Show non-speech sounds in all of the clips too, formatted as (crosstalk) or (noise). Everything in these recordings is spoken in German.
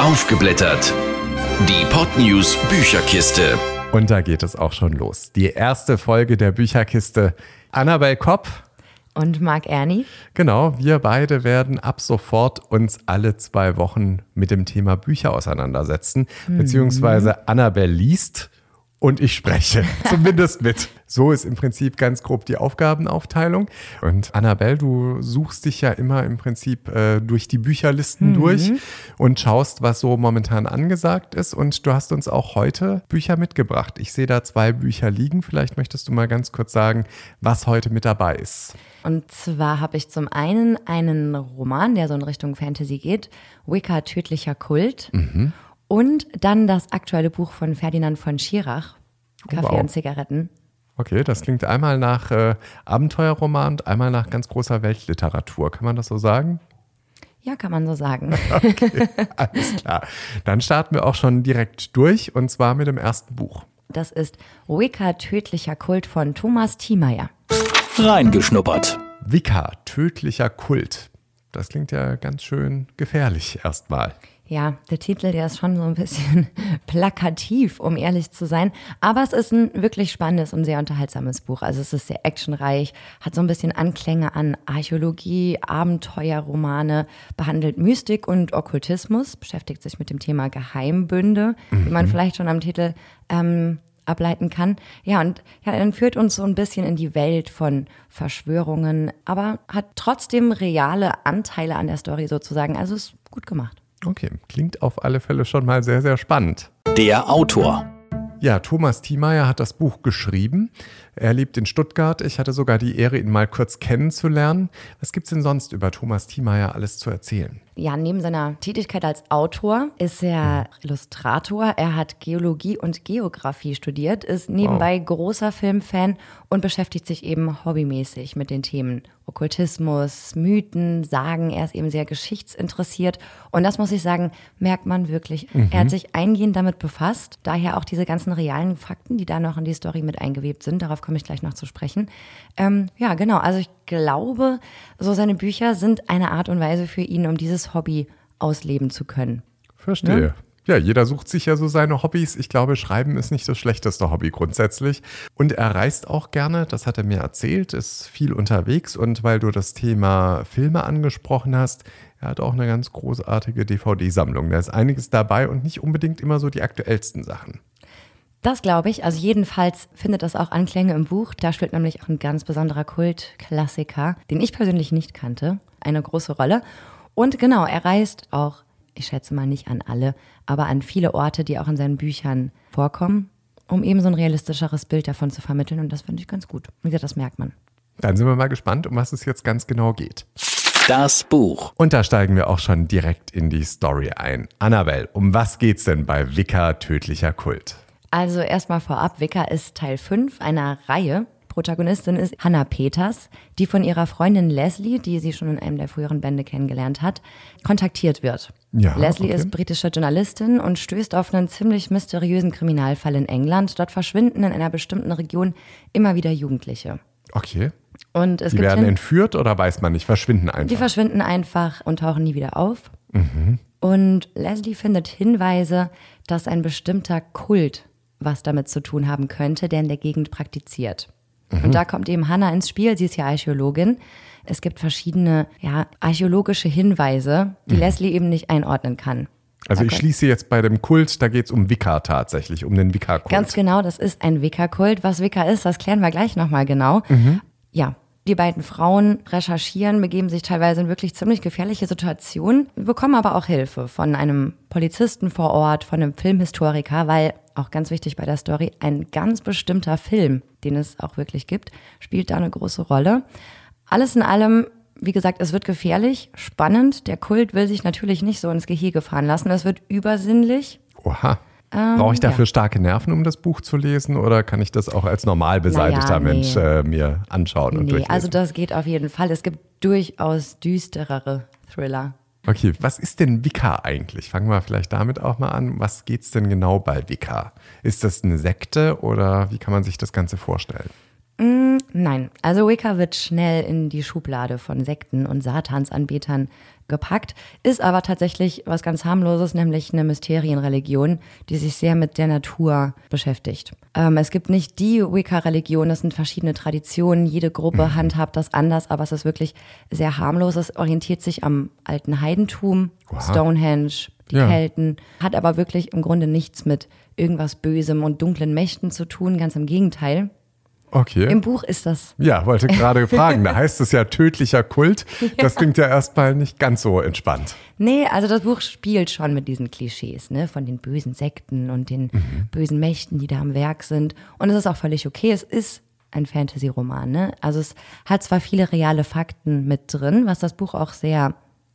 Aufgeblättert. Die Podnews Bücherkiste. Und da geht es auch schon los. Die erste Folge der Bücherkiste. Annabel Kopp. Und Marc Ernie. Genau, wir beide werden ab sofort uns alle zwei Wochen mit dem Thema Bücher auseinandersetzen. Mhm. Beziehungsweise Annabel liest und ich spreche, (laughs) zumindest mit. So ist im Prinzip ganz grob die Aufgabenaufteilung. Und Annabelle, du suchst dich ja immer im Prinzip äh, durch die Bücherlisten mhm. durch und schaust, was so momentan angesagt ist. Und du hast uns auch heute Bücher mitgebracht. Ich sehe da zwei Bücher liegen. Vielleicht möchtest du mal ganz kurz sagen, was heute mit dabei ist. Und zwar habe ich zum einen einen Roman, der so in Richtung Fantasy geht, Wicca Tödlicher Kult. Mhm. Und dann das aktuelle Buch von Ferdinand von Schirach, Kaffee oh, wow. und Zigaretten. Okay, das klingt einmal nach äh, Abenteuerroman und einmal nach ganz großer Weltliteratur. Kann man das so sagen? Ja, kann man so sagen. (laughs) Okay, alles klar. Dann starten wir auch schon direkt durch und zwar mit dem ersten Buch. Das ist Wicca, tödlicher Kult von Thomas Thiemeyer. Reingeschnuppert. Wicca, tödlicher Kult. Das klingt ja ganz schön gefährlich erstmal. Ja, der Titel, der ist schon so ein bisschen (laughs) plakativ, um ehrlich zu sein. Aber es ist ein wirklich spannendes und sehr unterhaltsames Buch. Also es ist sehr actionreich, hat so ein bisschen Anklänge an Archäologie, Abenteuerromane, behandelt Mystik und Okkultismus, beschäftigt sich mit dem Thema Geheimbünde, mhm. wie man mhm. vielleicht schon am Titel ähm, ableiten kann. Ja, und ja, dann führt uns so ein bisschen in die Welt von Verschwörungen, aber hat trotzdem reale Anteile an der Story sozusagen. Also ist gut gemacht. Okay, klingt auf alle Fälle schon mal sehr, sehr spannend. Der Autor. Ja, Thomas Thiemeyer hat das Buch geschrieben. Er lebt in Stuttgart. Ich hatte sogar die Ehre, ihn mal kurz kennenzulernen. Was gibt es denn sonst über Thomas Thiemeyer alles zu erzählen? Ja, neben seiner Tätigkeit als Autor ist er Illustrator. Er hat Geologie und Geografie studiert, ist nebenbei wow. großer Filmfan und beschäftigt sich eben hobbymäßig mit den Themen Okkultismus, Mythen, Sagen. Er ist eben sehr geschichtsinteressiert. Und das muss ich sagen, merkt man wirklich. Mhm. Er hat sich eingehend damit befasst. Daher auch diese ganzen realen Fakten, die da noch in die Story mit eingewebt sind. Darauf komme ich gleich noch zu sprechen. Ähm, ja, genau. Also ich glaube, so seine Bücher sind eine Art und Weise für ihn, um dieses Hobby ausleben zu können. Verstehe. Ne? Ja, jeder sucht sich ja so seine Hobbys. Ich glaube, Schreiben ist nicht das schlechteste Hobby grundsätzlich. Und er reist auch gerne, das hat er mir erzählt, ist viel unterwegs. Und weil du das Thema Filme angesprochen hast, er hat auch eine ganz großartige DVD-Sammlung. Da ist einiges dabei und nicht unbedingt immer so die aktuellsten Sachen. Das glaube ich. Also jedenfalls findet das auch Anklänge im Buch. Da spielt nämlich auch ein ganz besonderer Kultklassiker, den ich persönlich nicht kannte, eine große Rolle. Und genau, er reist auch ich schätze mal nicht an alle, aber an viele Orte, die auch in seinen Büchern vorkommen, um eben so ein realistischeres Bild davon zu vermitteln. Und das finde ich ganz gut. Wie gesagt, das merkt man. Dann sind wir mal gespannt, um was es jetzt ganz genau geht. Das Buch. Und da steigen wir auch schon direkt in die Story ein. Annabelle, um was geht's denn bei Wicca Tödlicher Kult? Also erstmal vorab, Wicca ist Teil 5 einer Reihe Protagonistin ist Hannah Peters, die von ihrer Freundin Leslie, die sie schon in einem der früheren Bände kennengelernt hat, kontaktiert wird. Ja, Leslie okay. ist britische Journalistin und stößt auf einen ziemlich mysteriösen Kriminalfall in England. Dort verschwinden in einer bestimmten Region immer wieder Jugendliche. Okay. Und es die werden entführt oder weiß man nicht, verschwinden einfach? Die verschwinden einfach und tauchen nie wieder auf. Mhm. Und Leslie findet Hinweise, dass ein bestimmter Kult was damit zu tun haben könnte, der in der Gegend praktiziert. Mhm. Und da kommt eben Hannah ins Spiel. Sie ist ja Archäologin. Es gibt verschiedene ja, archäologische Hinweise, die mhm. Leslie eben nicht einordnen kann. Also ich schließe jetzt bei dem Kult, da geht es um Wicca tatsächlich, um den Wicca-Kult. Ganz genau, das ist ein Wicca-Kult. Was Wicca ist, das klären wir gleich nochmal genau. Mhm. Ja, die beiden Frauen recherchieren, begeben sich teilweise in wirklich ziemlich gefährliche Situationen, bekommen aber auch Hilfe von einem Polizisten vor Ort, von einem Filmhistoriker, weil auch ganz wichtig bei der Story, ein ganz bestimmter Film, den es auch wirklich gibt, spielt da eine große Rolle. Alles in allem, wie gesagt, es wird gefährlich, spannend. Der Kult will sich natürlich nicht so ins Gehege fahren lassen. Es wird übersinnlich. Oha. Ähm, Brauche ich dafür ja. starke Nerven, um das Buch zu lesen, oder kann ich das auch als normal beseitigter naja, nee. Mensch äh, mir anschauen und nee, durchlesen? Also das geht auf jeden Fall. Es gibt durchaus düsterere Thriller. Okay, was ist denn Wicca eigentlich? Fangen wir vielleicht damit auch mal an. Was geht's denn genau bei Wicca? Ist das eine Sekte oder wie kann man sich das Ganze vorstellen? Nein, also Wicca wird schnell in die Schublade von Sekten und Satansanbetern gepackt, ist aber tatsächlich was ganz harmloses, nämlich eine Mysterienreligion, die sich sehr mit der Natur beschäftigt. Ähm, es gibt nicht die Wicca-Religion, es sind verschiedene Traditionen, jede Gruppe Mhm. handhabt das anders, aber es ist wirklich sehr harmlos. Es orientiert sich am alten Heidentum, Stonehenge, die Ja. Kelten, hat aber wirklich im Grunde nichts mit irgendwas Bösem und dunklen Mächten zu tun, ganz im Gegenteil. Okay. Im Buch ist das ja, wollte gerade (laughs) fragen. Da heißt es ja tödlicher Kult. Das klingt ja erstmal nicht ganz so entspannt. Nee, also das Buch spielt schon mit diesen Klischees, ne, von den bösen Sekten und den bösen Mächten, die da am Werk sind. Und es ist auch völlig okay. Es ist ein Fantasy-Roman, ne? Also es hat zwar viele reale Fakten mit drin, was das Buch auch sehr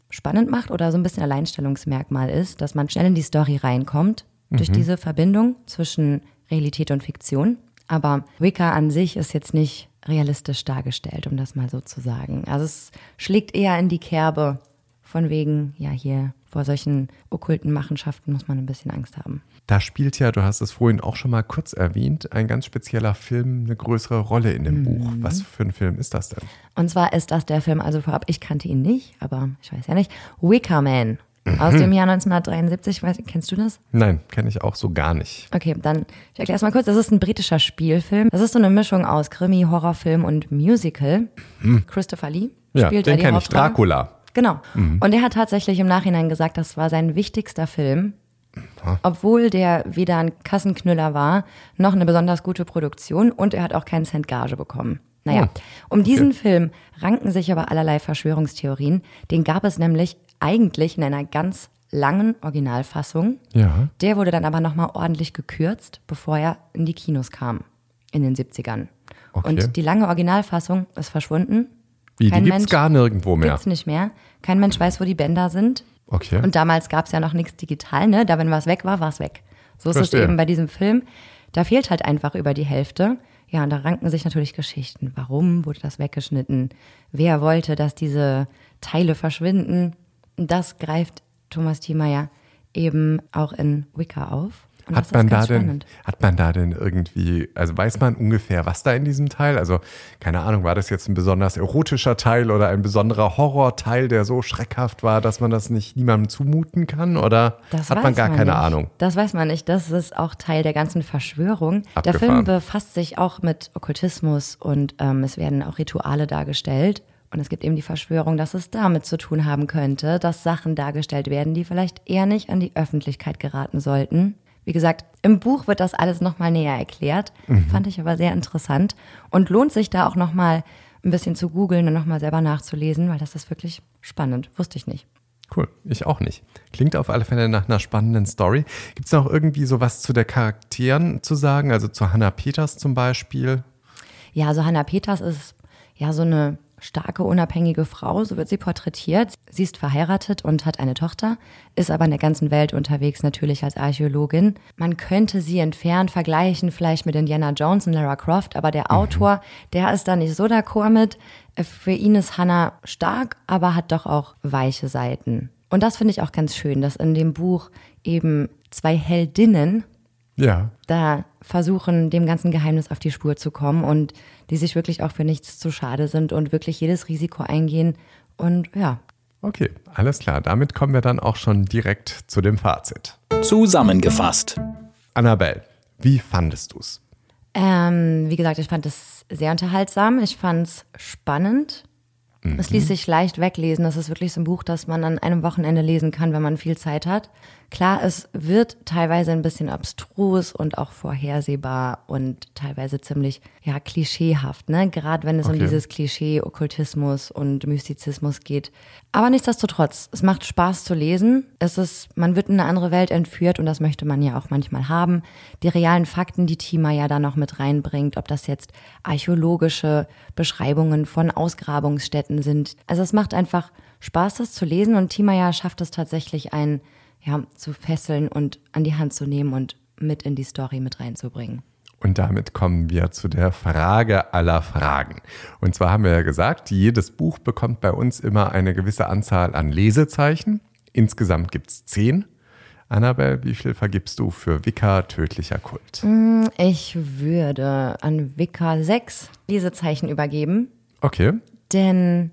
spannend macht oder so ein bisschen Alleinstellungsmerkmal ist, dass man schnell in die Story reinkommt durch diese Verbindung zwischen Realität und Fiktion. Aber Wicca an sich ist jetzt nicht realistisch dargestellt, um das mal so zu sagen. Also es schlägt eher in die Kerbe von wegen, ja, hier vor solchen okkulten Machenschaften muss man ein bisschen Angst haben. Da spielt ja, du hast es vorhin auch schon mal kurz erwähnt, ein ganz spezieller Film eine größere Rolle in dem Buch. Was für ein Film ist das denn? Und zwar ist das der Film, also vorab, ich kannte ihn nicht, aber ich weiß ja nicht, Wicker Man aus dem Jahr 1973. Weiß, kennst du das? Nein, kenne ich auch so gar nicht. Okay, dann ich erkläre es mal kurz. Das ist ein britischer Spielfilm. Das ist so eine Mischung aus Krimi, Horrorfilm und Musical. Christopher Lee Ja, spielt da den die kenne ich. Dracula. Genau. Und er hat tatsächlich im Nachhinein gesagt, das war sein wichtigster Film. Obwohl der weder ein Kassenknüller war, noch eine besonders gute Produktion und er hat auch keinen Cent Gage bekommen. Naja, um diesen Film ranken sich aber allerlei Verschwörungstheorien. Den gab es nämlich eigentlich in einer ganz langen Originalfassung. Ja. Der wurde dann aber nochmal ordentlich gekürzt, bevor er in die Kinos kam. In den 70ern. Okay. Und die lange Originalfassung ist verschwunden. Wie, Kein die gibt's Mensch- gar nirgendwo mehr. Gibt's nicht mehr. Kein Mensch weiß, wo die Bänder sind. Okay. Und damals gab es ja noch nichts digital, ne? Da wenn was weg war, war es weg. So ist Verstehe. es eben bei diesem Film. Da fehlt halt einfach über die Hälfte. Ja, und da ranken sich natürlich Geschichten. Warum wurde das weggeschnitten? Wer wollte, dass diese Teile verschwinden? Das greift Thomas Thiemeyer eben auch in Wicca auf. Und Hat das man, ist da denn, spannend. hat man da denn irgendwie, also weiß man ungefähr, was da in diesem Teil? Also, keine Ahnung, war das jetzt ein besonders erotischer Teil oder ein besonderer Horrorteil, der so schreckhaft war, dass man das nicht niemandem zumuten kann? Oder Das hat man gar keine nicht. Ahnung? Das weiß man nicht. Das ist auch Teil der ganzen Verschwörung. Der Abgefahren. Film befasst sich auch mit Okkultismus und ähm, es werden auch Rituale dargestellt. Und es gibt eben die Verschwörung, dass es damit zu tun haben könnte, dass Sachen dargestellt werden, die vielleicht eher nicht an die Öffentlichkeit geraten sollten. Wie gesagt, im Buch wird das alles nochmal näher erklärt. Fand ich aber sehr interessant und lohnt sich da auch nochmal ein bisschen zu googeln und nochmal selber nachzulesen, weil das ist wirklich spannend. Wusste ich nicht. Cool, ich auch nicht. Klingt auf alle Fälle nach einer spannenden Story. Gibt es noch irgendwie sowas zu der Charakteren zu sagen? Also zu Hannah Peters zum Beispiel? Ja, also Hannah Peters ist ja so eine starke, unabhängige Frau, so wird sie porträtiert. Sie ist verheiratet und hat eine Tochter, ist aber in der ganzen Welt unterwegs, natürlich als Archäologin. Man könnte sie entfernt vergleichen, vielleicht mit Indiana Jones und Lara Croft, aber der Autor, der ist da nicht so d'accord mit. Für ihn ist Hannah stark, aber hat doch auch weiche Seiten. Und das finde ich auch ganz schön, dass in dem Buch eben zwei Heldinnen Ja. da versuchen, dem ganzen Geheimnis auf die Spur zu kommen und die sich wirklich auch für nichts zu schade sind und wirklich jedes Risiko eingehen. Und ja, Okay, alles klar. Damit kommen wir dann auch schon direkt zu dem Fazit. Zusammengefasst. Annabelle, wie fandest du's? ähm, wie gesagt, ich fand es sehr unterhaltsam. Ich fand es spannend. Es ließ sich leicht weglesen. Das ist wirklich so ein Buch, das man an einem Wochenende lesen kann, wenn man viel Zeit hat. Klar, es wird teilweise ein bisschen abstrus und auch vorhersehbar und teilweise ziemlich ja klischeehaft, ne? Gerade wenn es um Okay. dieses Klischee Okkultismus und Mystizismus geht. Aber nichtsdestotrotz, es macht Spaß zu lesen. Es ist, man wird in eine andere Welt entführt und das möchte man ja auch manchmal haben. Die realen Fakten, die Tima ja da noch mit reinbringt, ob das jetzt archäologische Beschreibungen von Ausgrabungsstätten sind. Also es macht einfach Spaß, das zu lesen und Tima ja schafft es tatsächlich, einen ja, zu fesseln und an die Hand zu nehmen und mit in die Story mit reinzubringen. Und damit kommen wir zu der Frage aller Fragen. Und zwar haben wir ja gesagt, jedes Buch bekommt bei uns immer eine gewisse Anzahl an Lesezeichen. Insgesamt gibt es zehn. Annabelle, wie viel vergibst du für Wicca tödlicher Kult? Ich würde an Wicca sechs Lesezeichen übergeben, Okay. Denn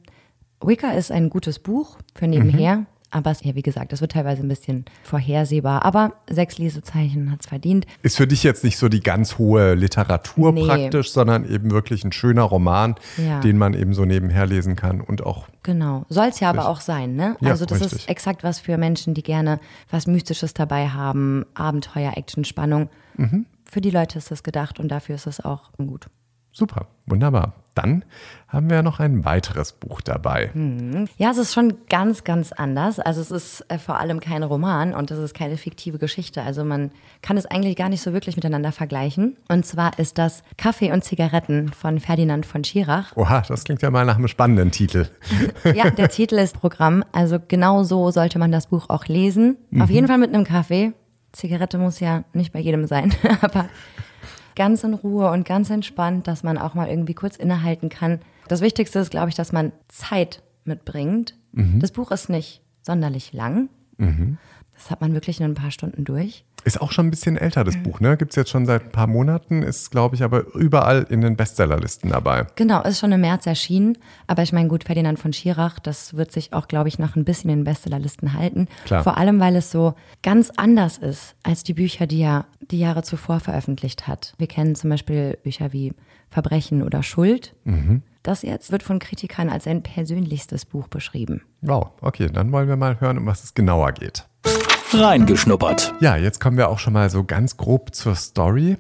Wicca ist ein gutes Buch für nebenher. Aber es, ja, wie gesagt, es wird teilweise ein bisschen vorhersehbar. Aber sechs Lesezeichen hat es verdient. Ist für dich jetzt nicht so die ganz hohe Literatur Nee. praktisch, sondern eben wirklich ein schöner Roman, Ja. den man eben so nebenher lesen kann und auch Genau. Soll es ja aber auch sein, ne? Ja, also das richtig. ist exakt was für Menschen, die gerne was Mystisches dabei haben, Abenteuer, Action, Spannung. Mhm. Für die Leute ist das gedacht und dafür ist es auch gut. Super, wunderbar. Dann haben wir noch ein weiteres Buch dabei. Ja, es ist schon ganz, ganz anders. Also es ist äh, vor allem kein Roman und es ist keine fiktive Geschichte. Also man kann es eigentlich gar nicht so wirklich miteinander vergleichen. Und zwar ist das Kaffee und Zigaretten von Ferdinand von Schirach. Oha, das klingt ja mal nach einem spannenden Titel. (laughs) Ja, der Titel ist Programm. Also genau so sollte man das Buch auch lesen. Auf jeden Fall mit einem Kaffee. Zigarette muss ja nicht bei jedem sein, (laughs) aber ganz in Ruhe und ganz entspannt, dass man auch mal irgendwie kurz innehalten kann. Das Wichtigste ist, glaube ich, dass man Zeit mitbringt. Das Buch ist nicht sonderlich lang. Das hat man wirklich in ein paar Stunden durch. Ist auch schon ein bisschen älter, Mhm. das Buch, ne? Gibt es jetzt schon seit ein paar Monaten, ist, glaube ich, aber überall in den Bestsellerlisten dabei. Genau, ist schon im März erschienen. Aber ich meine, gut, Ferdinand von Schirach, das wird sich auch, glaube ich, noch ein bisschen in den Bestsellerlisten halten. Klar. Vor allem, weil es so ganz anders ist als die Bücher, die er die Jahre zuvor veröffentlicht hat. Wir kennen zum Beispiel Bücher wie Verbrechen oder Schuld. Das jetzt wird von Kritikern als sein persönlichstes Buch beschrieben. Wow, okay, dann wollen wir mal hören, um was es genauer geht. Reingeschnuppert. Ja, jetzt kommen wir auch schon mal so ganz grob zur Story.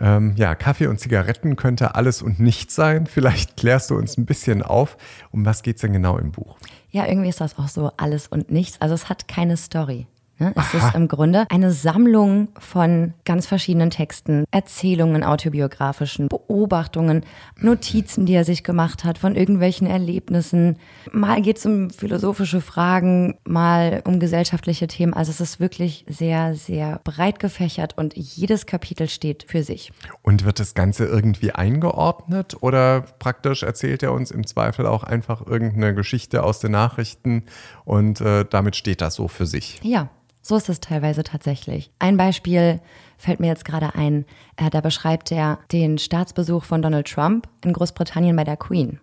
Ähm, ja, Kaffee und Zigaretten könnte alles und nichts sein. Vielleicht klärst du uns ein bisschen auf. Um was geht's denn genau im Buch? Ja, irgendwie ist das auch so alles und nichts. Also es hat keine Story. Ne? Es ist im Grunde eine Sammlung von ganz verschiedenen Texten, Erzählungen, autobiografischen Beobachtungen, Notizen, die er sich gemacht hat von irgendwelchen Erlebnissen. Mal geht es um philosophische Fragen, mal um gesellschaftliche Themen. Also es ist wirklich sehr, sehr breit gefächert und jedes Kapitel steht für sich. Und wird das Ganze irgendwie eingeordnet oder praktisch erzählt er uns im Zweifel auch einfach irgendeine Geschichte aus den Nachrichten und äh, damit steht das so für sich? Ja, so ist es teilweise tatsächlich. Ein Beispiel fällt mir jetzt gerade ein. Äh, da beschreibt er den Staatsbesuch von Donald Trump in Großbritannien bei der Queen.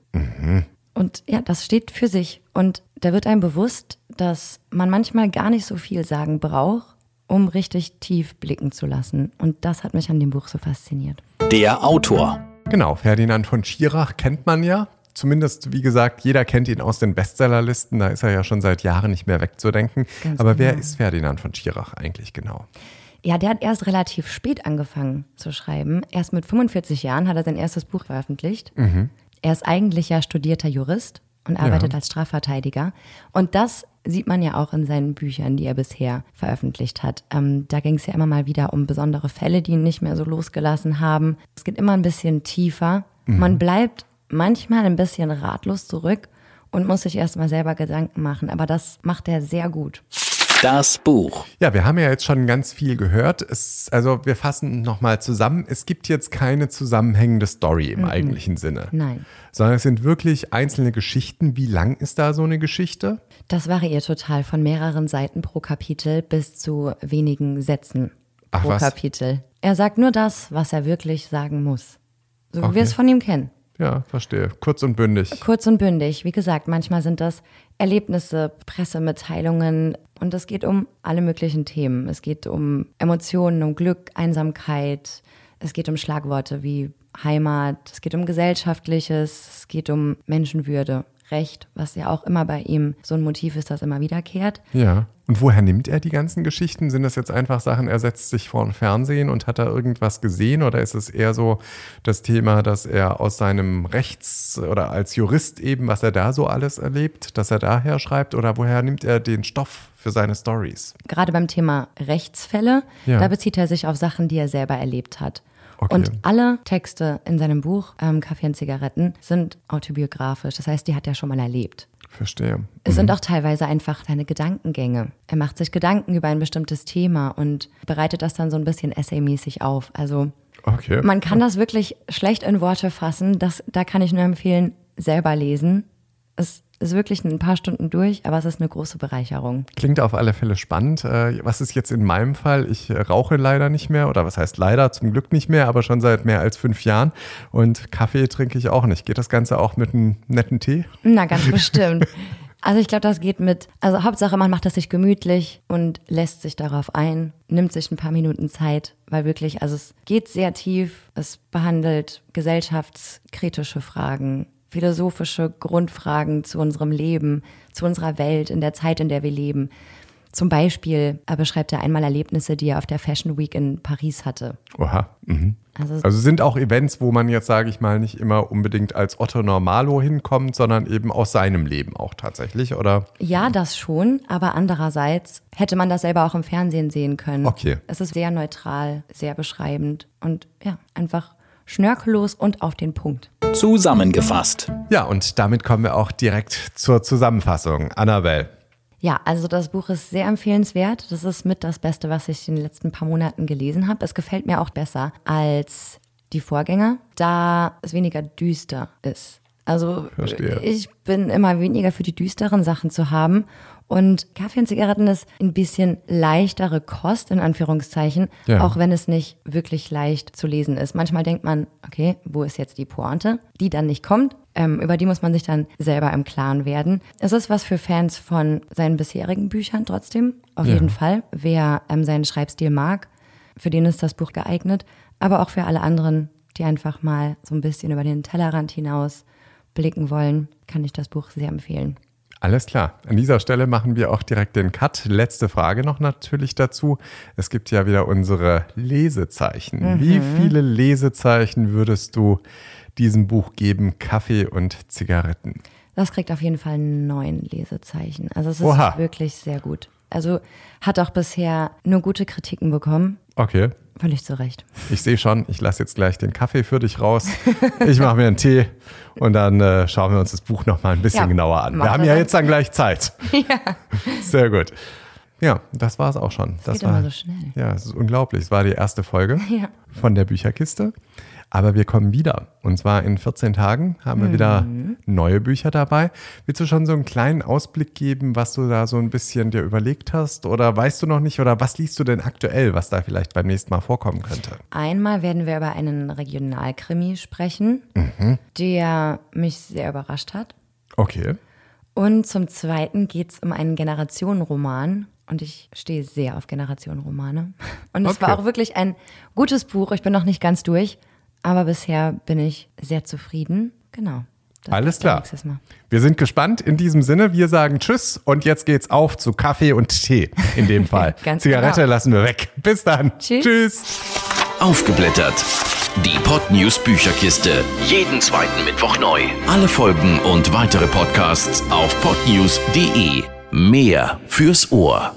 Und ja, das steht für sich. Und da wird einem bewusst, dass man manchmal gar nicht so viel sagen braucht, um richtig tief blicken zu lassen. Und das hat mich an dem Buch so fasziniert. Der Autor. Genau, Ferdinand von Schirach kennt man ja. Zumindest, wie gesagt, jeder kennt ihn aus den Bestsellerlisten. Da ist er ja schon seit Jahren nicht mehr wegzudenken. Ganz Aber wer genau. ist Ferdinand von Schirach eigentlich genau? Ja, der hat erst relativ spät angefangen zu schreiben. Erst mit 45 Jahren hat er sein erstes Buch veröffentlicht. Er ist eigentlich ja studierter Jurist und arbeitet als Strafverteidiger. Und das sieht man ja auch in seinen Büchern, die er bisher veröffentlicht hat. Ähm, da ging es ja immer mal wieder um besondere Fälle, die ihn nicht mehr so losgelassen haben. Es geht immer ein bisschen tiefer. Man bleibt manchmal ein bisschen ratlos zurück und muss sich erstmal selber Gedanken machen. Aber das macht er sehr gut. Das Buch. Ja, wir haben ja jetzt schon ganz viel gehört. Es, also wir fassen nochmal zusammen. Es gibt jetzt keine zusammenhängende Story im eigentlichen Sinne. Nein. Sondern es sind wirklich einzelne Geschichten. Wie lang ist da so eine Geschichte? Das variiert total von mehreren Seiten pro Kapitel bis zu wenigen Sätzen Ach, pro was? Kapitel. Er sagt nur das, was er wirklich sagen muss. So wie Okay. wir es von ihm kennen. Ja, verstehe. Kurz und bündig. Kurz und bündig. Wie gesagt, manchmal sind das Erlebnisse, Pressemitteilungen und es geht um alle möglichen Themen. Es geht um Emotionen, um Glück, Einsamkeit. Es geht um Schlagworte wie Heimat. Es geht um Gesellschaftliches. Es geht um Menschenwürde, Recht, was ja auch immer bei ihm so ein Motiv ist, das immer wiederkehrt. Ja. Und woher nimmt er die ganzen Geschichten? Sind das jetzt einfach Sachen, er setzt sich vor den Fernsehen und hat da irgendwas gesehen? Oder ist es eher so das Thema, dass er aus seinem Rechts- oder als Jurist eben, was er da so alles erlebt, dass er daher schreibt? Oder woher nimmt er den Stoff für seine Stories? gerade beim Thema Rechtsfälle, Ja. da bezieht er sich auf Sachen, die er selber erlebt hat. Okay. Und alle Texte in seinem Buch ähm, Kaffee und Zigaretten sind autobiografisch. Das heißt, die hat er schon mal erlebt. Verstehe. Es sind auch teilweise einfach seine Gedankengänge. Er macht sich Gedanken über ein bestimmtes Thema und bereitet das dann so ein bisschen essaymäßig auf. Also Okay. man kann das wirklich schlecht in Worte fassen. Das, da kann ich nur empfehlen, selber lesen. Es ist wirklich ein paar Stunden durch, aber es ist eine große Bereicherung. Klingt auf alle Fälle spannend. Äh, was ist jetzt in meinem Fall? Ich äh, rauche leider nicht mehr oder was heißt leider? Zum Glück nicht mehr, aber schon seit mehr als fünf Jahren. Und Kaffee trinke ich auch nicht. Geht das Ganze auch mit einem netten Tee? Na, ganz bestimmt. Also ich glaube, das geht mit, also Hauptsache man macht es sich gemütlich und lässt sich darauf ein, nimmt sich ein paar Minuten Zeit, weil wirklich, also es geht sehr tief, es behandelt gesellschaftskritische Fragen, philosophische Grundfragen zu unserem Leben, zu unserer Welt, in der Zeit, in der wir leben. Zum Beispiel beschreibt er einmal Erlebnisse, die er auf der Fashion Week in Paris hatte. Oha. Mhm. Also, also, sind auch Events, wo man jetzt, sage ich mal, nicht immer unbedingt als Otto Normalo hinkommt, sondern eben aus seinem Leben auch tatsächlich, oder? Ja, das schon, aber andererseits hätte man das selber auch im Fernsehen sehen können. Okay. Es ist sehr neutral, sehr beschreibend und ja, einfach schnörkellos und auf den Punkt. Zusammengefasst. Ja, und damit kommen wir auch direkt zur Zusammenfassung. Annabelle. Ja, also das Buch ist sehr empfehlenswert. Das ist mit das Beste, was ich in den letzten paar Monaten gelesen habe. Es gefällt mir auch besser als die Vorgänger, da es weniger düster ist. Also Verstehe. ich bin immer weniger für die düsteren Sachen zu haben und Kaffee und Zigaretten ist ein bisschen leichtere Kost, in Anführungszeichen, ja. auch wenn es nicht wirklich leicht zu lesen ist. Manchmal denkt man, okay, wo ist jetzt die Pointe, die dann nicht kommt. Ähm, über die muss man sich dann selber im Klaren werden. Es ist was für Fans von seinen bisherigen Büchern trotzdem, auf ja. jeden Fall. Wer ähm, seinen Schreibstil mag, für den ist das Buch geeignet. Aber auch für alle anderen, die einfach mal so ein bisschen über den Tellerrand hinaus blicken wollen, kann ich das Buch sehr empfehlen. Alles klar. An dieser Stelle machen wir auch direkt den Cut. Letzte Frage noch natürlich dazu. Es gibt ja wieder unsere Lesezeichen. Mhm. Wie viele Lesezeichen würdest du diesem Buch geben, Kaffee und Zigaretten? Das kriegt auf jeden Fall neun Lesezeichen. Also es ist Oha. wirklich sehr gut. Also hat auch bisher nur gute Kritiken bekommen. Okay. Völlig zu Recht. Ich sehe schon, ich lasse jetzt gleich den Kaffee für dich raus. Ich mache mir einen Tee und dann äh, schauen wir uns das Buch noch mal ein bisschen ja, genauer an. Wir haben ja jetzt dann gleich Zeit. (laughs) Ja. Sehr gut. Ja, das war es auch schon. Das, das geht war, immer so schnell. Ja, es ist unglaublich. Es war die erste Folge (laughs) ja. von der Bücherkiste. Aber wir kommen wieder. Und zwar in 14 Tagen haben wir mhm. wieder neue Bücher dabei. Willst du schon so einen kleinen Ausblick geben, was du da so ein bisschen dir überlegt hast? Oder weißt du noch nicht? Oder was liest du denn aktuell, was da vielleicht beim nächsten Mal vorkommen könnte? Einmal werden wir über einen Regionalkrimi sprechen, mhm. der mich sehr überrascht hat. Okay. Und zum Zweiten geht es um einen Generationenroman. Und ich stehe sehr auf Generationenromane. Und es okay. war auch wirklich ein gutes Buch. Ich bin noch nicht ganz durch. Aber bisher bin ich sehr zufrieden. Genau. Alles klar. Wir sind gespannt. In diesem Sinne, wir sagen Tschüss und jetzt geht's auf zu Kaffee und Tee in dem (laughs) Fall. Zigarette genau. lassen wir weg. Bis dann. Tschüss. Tschüss. Aufgeblättert. Die Podnews Bücherkiste. Jeden zweiten Mittwoch neu. Alle Folgen und weitere Podcasts auf podnews.de. Mehr fürs Ohr.